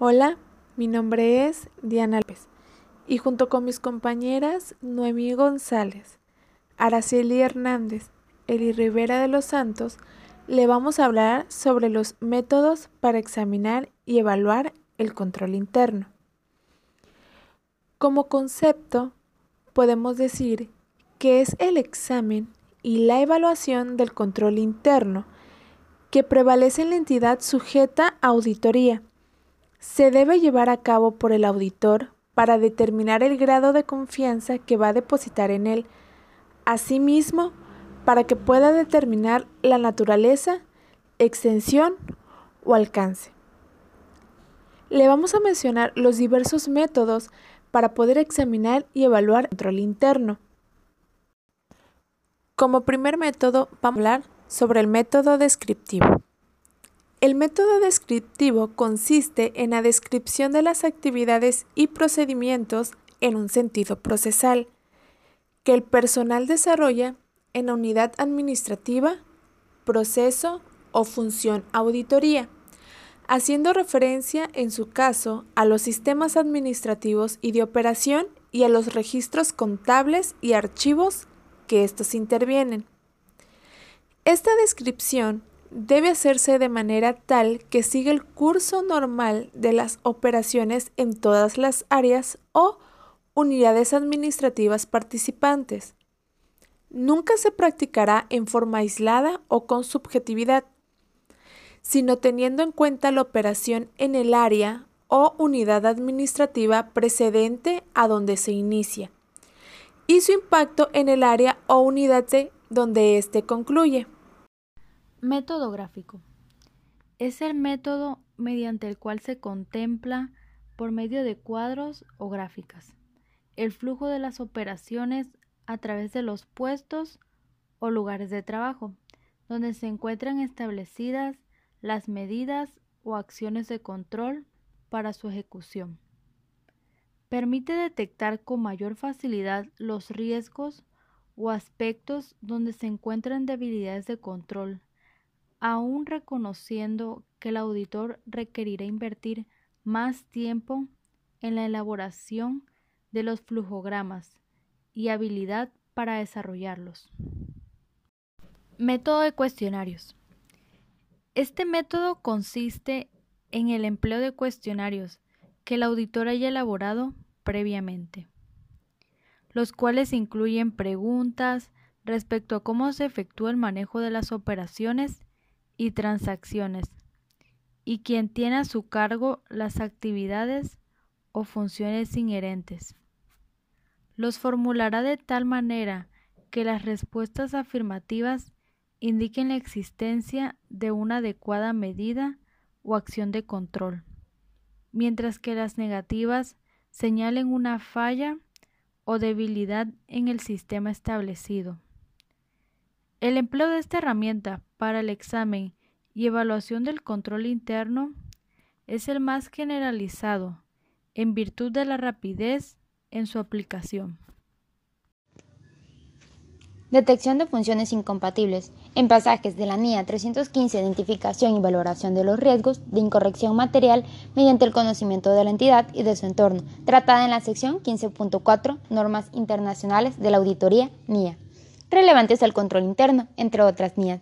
Hola, mi nombre es Diana López y junto con mis compañeras Noemí González, Araceli Hernández, Eli Rivera de los Santos, le vamos a hablar sobre los métodos para examinar y evaluar el control interno. Como concepto, podemos decir que es el examen y la evaluación del control interno que prevalece en la entidad sujeta a auditoría se debe llevar a cabo por el auditor para determinar el grado de confianza que va a depositar en él. Asimismo, para que pueda determinar la naturaleza, extensión o alcance. Le vamos a mencionar los diversos métodos para poder examinar y evaluar el control interno. Como primer método, vamos a hablar sobre el método descriptivo. El método descriptivo consiste en la descripción de las actividades y procedimientos en un sentido procesal que el personal desarrolla en la unidad administrativa, proceso o función auditoría, haciendo referencia en su caso a los sistemas administrativos y de operación y a los registros contables y archivos que estos intervienen. Esta descripción debe hacerse de manera tal que siga el curso normal de las operaciones en todas las áreas o unidades administrativas participantes. Nunca se practicará en forma aislada o con subjetividad, sino teniendo en cuenta la operación en el área o unidad administrativa precedente a donde se inicia y su impacto en el área o unidad donde éste concluye. Método gráfico. Es el método mediante el cual se contempla, por medio de cuadros o gráficas, el flujo de las operaciones a través de los puestos o lugares de trabajo, donde se encuentran establecidas las medidas o acciones de control para su ejecución. Permite detectar con mayor facilidad los riesgos o aspectos donde se encuentran debilidades de control aún reconociendo que el auditor requerirá invertir más tiempo en la elaboración de los flujogramas y habilidad para desarrollarlos. Método de cuestionarios. Este método consiste en el empleo de cuestionarios que el auditor haya elaborado previamente, los cuales incluyen preguntas respecto a cómo se efectúa el manejo de las operaciones y transacciones, y quien tiene a su cargo las actividades o funciones inherentes. Los formulará de tal manera que las respuestas afirmativas indiquen la existencia de una adecuada medida o acción de control, mientras que las negativas señalen una falla o debilidad en el sistema establecido. El empleo de esta herramienta para el examen y evaluación del control interno es el más generalizado en virtud de la rapidez en su aplicación. Detección de funciones incompatibles. En pasajes de la NIA 315, identificación y valoración de los riesgos de incorrección material mediante el conocimiento de la entidad y de su entorno, tratada en la sección 15.4, Normas Internacionales de la Auditoría NIA relevantes al control interno, entre otras NIAD.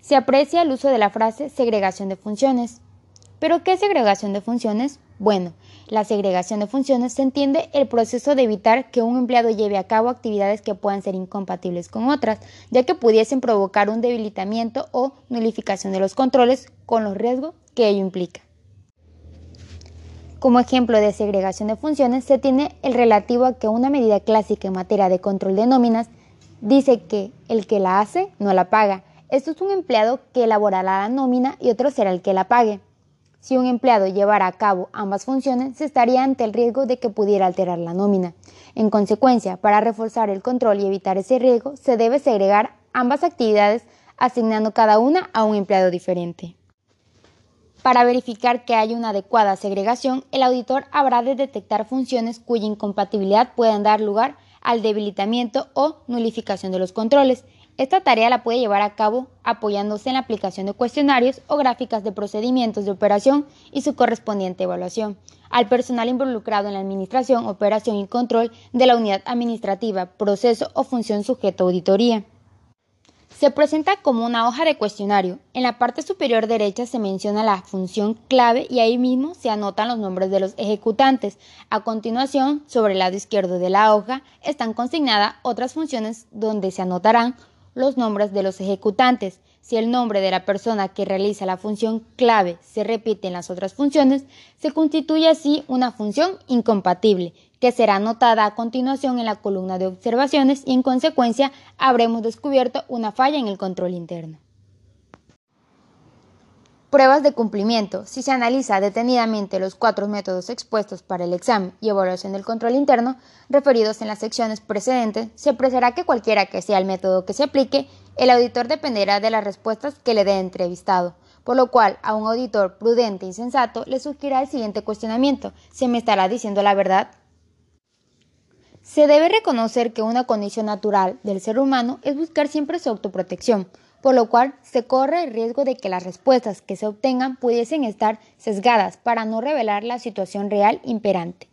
Se aprecia el uso de la frase segregación de funciones. ¿Pero qué es segregación de funciones? Bueno, la segregación de funciones se entiende el proceso de evitar que un empleado lleve a cabo actividades que puedan ser incompatibles con otras, ya que pudiesen provocar un debilitamiento o nulificación de los controles con los riesgos que ello implica. Como ejemplo de segregación de funciones se tiene el relativo a que una medida clásica en materia de control de nóminas Dice que el que la hace no la paga. Esto es un empleado que elaborará la nómina y otro será el que la pague. Si un empleado llevara a cabo ambas funciones, se estaría ante el riesgo de que pudiera alterar la nómina. En consecuencia, para reforzar el control y evitar ese riesgo, se debe segregar ambas actividades asignando cada una a un empleado diferente. Para verificar que haya una adecuada segregación, el auditor habrá de detectar funciones cuya incompatibilidad puedan dar lugar al debilitamiento o nulificación de los controles. Esta tarea la puede llevar a cabo apoyándose en la aplicación de cuestionarios o gráficas de procedimientos de operación y su correspondiente evaluación al personal involucrado en la administración, operación y control de la unidad administrativa, proceso o función sujeto a auditoría. Se presenta como una hoja de cuestionario. En la parte superior derecha se menciona la función clave y ahí mismo se anotan los nombres de los ejecutantes. A continuación, sobre el lado izquierdo de la hoja, están consignadas otras funciones donde se anotarán los nombres de los ejecutantes. Si el nombre de la persona que realiza la función clave se repite en las otras funciones, se constituye así una función incompatible, que será anotada a continuación en la columna de observaciones y en consecuencia habremos descubierto una falla en el control interno. Pruebas de cumplimiento. Si se analiza detenidamente los cuatro métodos expuestos para el examen y evaluación del control interno, referidos en las secciones precedentes, se apreciará que cualquiera que sea el método que se aplique, el auditor dependerá de las respuestas que le dé entrevistado, por lo cual a un auditor prudente y sensato le surgirá el siguiente cuestionamiento. ¿Se me estará diciendo la verdad? Se debe reconocer que una condición natural del ser humano es buscar siempre su autoprotección, por lo cual se corre el riesgo de que las respuestas que se obtengan pudiesen estar sesgadas para no revelar la situación real imperante.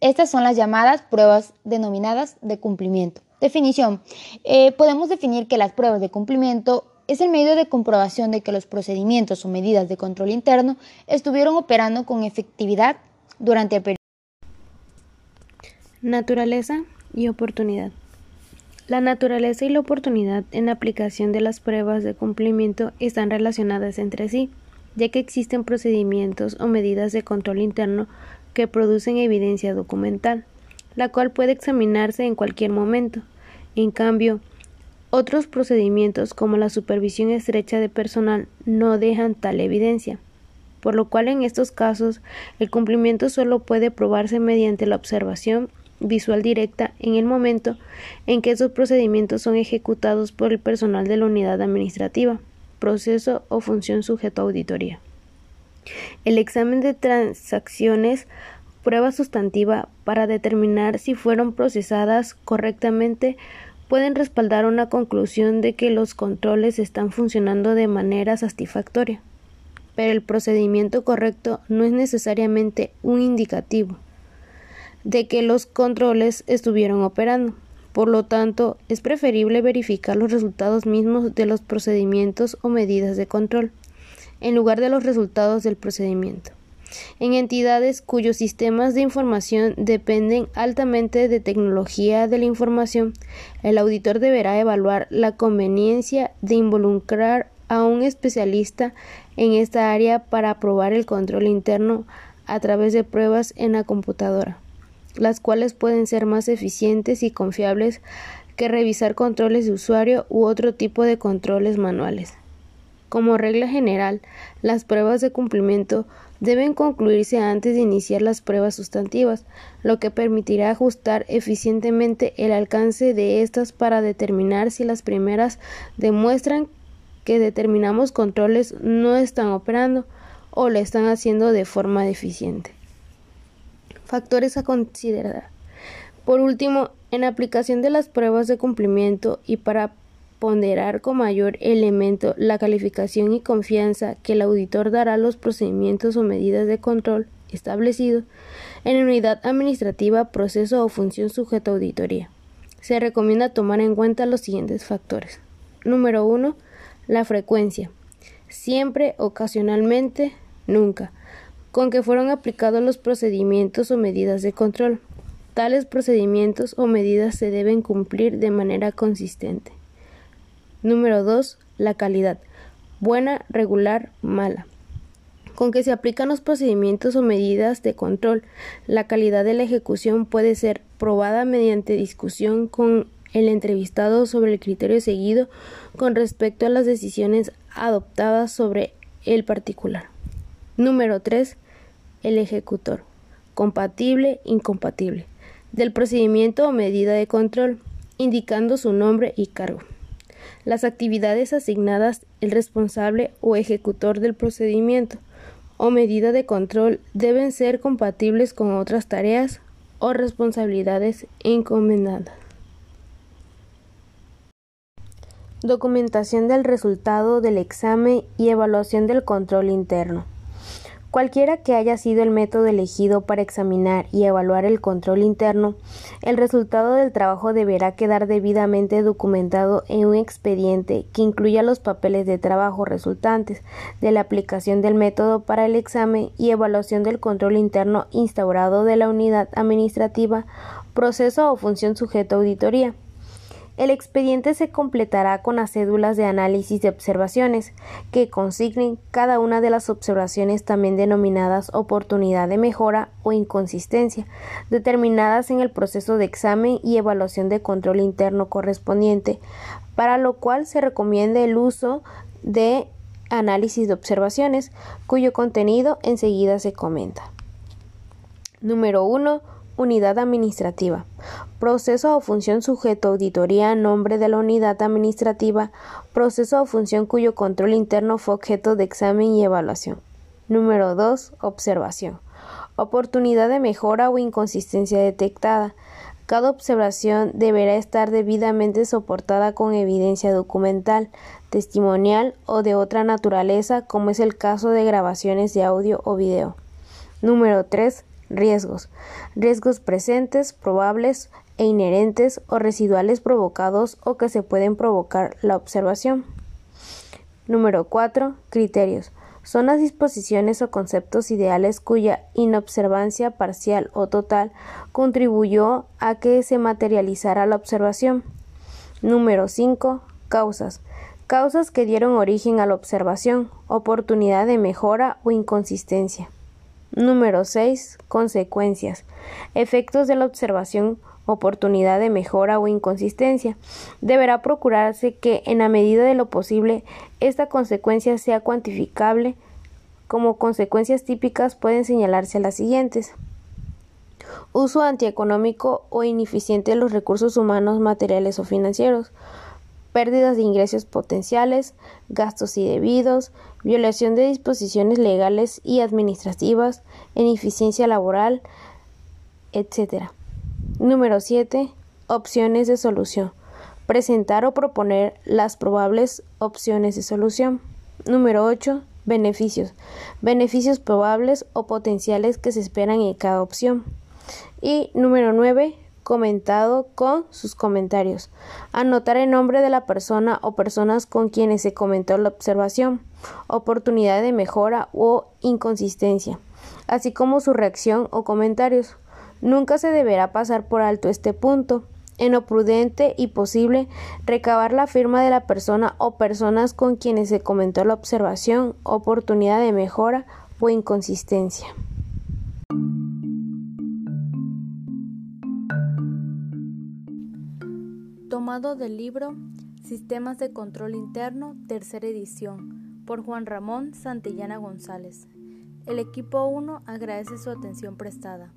Estas son las llamadas pruebas denominadas de cumplimiento. Definición. Eh, podemos definir que las pruebas de cumplimiento es el medio de comprobación de que los procedimientos o medidas de control interno estuvieron operando con efectividad durante el periodo. Naturaleza y oportunidad. La naturaleza y la oportunidad en la aplicación de las pruebas de cumplimiento están relacionadas entre sí, ya que existen procedimientos o medidas de control interno que producen evidencia documental, la cual puede examinarse en cualquier momento. En cambio, otros procedimientos como la supervisión estrecha de personal no dejan tal evidencia, por lo cual en estos casos el cumplimiento solo puede probarse mediante la observación visual directa en el momento en que esos procedimientos son ejecutados por el personal de la unidad administrativa, proceso o función sujeto a auditoría. El examen de transacciones prueba sustantiva para determinar si fueron procesadas correctamente pueden respaldar una conclusión de que los controles están funcionando de manera satisfactoria. Pero el procedimiento correcto no es necesariamente un indicativo de que los controles estuvieron operando. Por lo tanto, es preferible verificar los resultados mismos de los procedimientos o medidas de control, en lugar de los resultados del procedimiento. En entidades cuyos sistemas de información dependen altamente de tecnología de la información, el auditor deberá evaluar la conveniencia de involucrar a un especialista en esta área para aprobar el control interno a través de pruebas en la computadora las cuales pueden ser más eficientes y confiables que revisar controles de usuario u otro tipo de controles manuales. Como regla general, las pruebas de cumplimiento deben concluirse antes de iniciar las pruebas sustantivas, lo que permitirá ajustar eficientemente el alcance de estas para determinar si las primeras demuestran que determinados controles no están operando o lo están haciendo de forma deficiente. Factores a considerar. Por último, en aplicación de las pruebas de cumplimiento y para ponderar con mayor elemento la calificación y confianza que el auditor dará a los procedimientos o medidas de control establecidos en unidad administrativa, proceso o función sujeta a auditoría. Se recomienda tomar en cuenta los siguientes factores. Número 1. La frecuencia. Siempre, ocasionalmente, nunca con que fueron aplicados los procedimientos o medidas de control. Tales procedimientos o medidas se deben cumplir de manera consistente. Número 2. La calidad. Buena, regular, mala. Con que se aplican los procedimientos o medidas de control, la calidad de la ejecución puede ser probada mediante discusión con el entrevistado sobre el criterio seguido con respecto a las decisiones adoptadas sobre el particular. Número 3 el ejecutor. Compatible, incompatible. Del procedimiento o medida de control, indicando su nombre y cargo. Las actividades asignadas el responsable o ejecutor del procedimiento o medida de control deben ser compatibles con otras tareas o responsabilidades encomendadas. Documentación del resultado del examen y evaluación del control interno. Cualquiera que haya sido el método elegido para examinar y evaluar el control interno, el resultado del trabajo deberá quedar debidamente documentado en un expediente que incluya los papeles de trabajo resultantes de la aplicación del método para el examen y evaluación del control interno instaurado de la unidad administrativa, proceso o función sujeto a auditoría el expediente se completará con las cédulas de análisis de observaciones, que consignen cada una de las observaciones también denominadas oportunidad de mejora o inconsistencia, determinadas en el proceso de examen y evaluación de control interno correspondiente, para lo cual se recomienda el uso de análisis de observaciones, cuyo contenido enseguida se comenta. Número 1 Unidad administrativa. Proceso o función sujeto auditoría a nombre de la unidad administrativa. Proceso o función cuyo control interno fue objeto de examen y evaluación. Número 2. Observación. Oportunidad de mejora o inconsistencia detectada. Cada observación deberá estar debidamente soportada con evidencia documental, testimonial o de otra naturaleza, como es el caso de grabaciones de audio o video. Número 3. Riesgos. Riesgos presentes, probables e inherentes o residuales provocados o que se pueden provocar la observación. Número 4. Criterios. Son las disposiciones o conceptos ideales cuya inobservancia parcial o total contribuyó a que se materializara la observación. Número 5. Causas. Causas que dieron origen a la observación, oportunidad de mejora o inconsistencia. Número 6. Consecuencias. Efectos de la observación, oportunidad de mejora o inconsistencia. Deberá procurarse que, en la medida de lo posible, esta consecuencia sea cuantificable. Como consecuencias típicas pueden señalarse las siguientes. Uso antieconómico o ineficiente de los recursos humanos, materiales o financieros pérdidas de ingresos potenciales, gastos indebidos, violación de disposiciones legales y administrativas, ineficiencia laboral, etc. Número 7. Opciones de solución. Presentar o proponer las probables opciones de solución. Número 8. Beneficios. Beneficios probables o potenciales que se esperan en cada opción. Y número 9 comentado con sus comentarios. Anotar el nombre de la persona o personas con quienes se comentó la observación, oportunidad de mejora o inconsistencia, así como su reacción o comentarios. Nunca se deberá pasar por alto este punto. En lo prudente y posible, recabar la firma de la persona o personas con quienes se comentó la observación, oportunidad de mejora o inconsistencia. Del libro Sistemas de Control Interno, tercera edición, por Juan Ramón Santillana González. El equipo 1 agradece su atención prestada.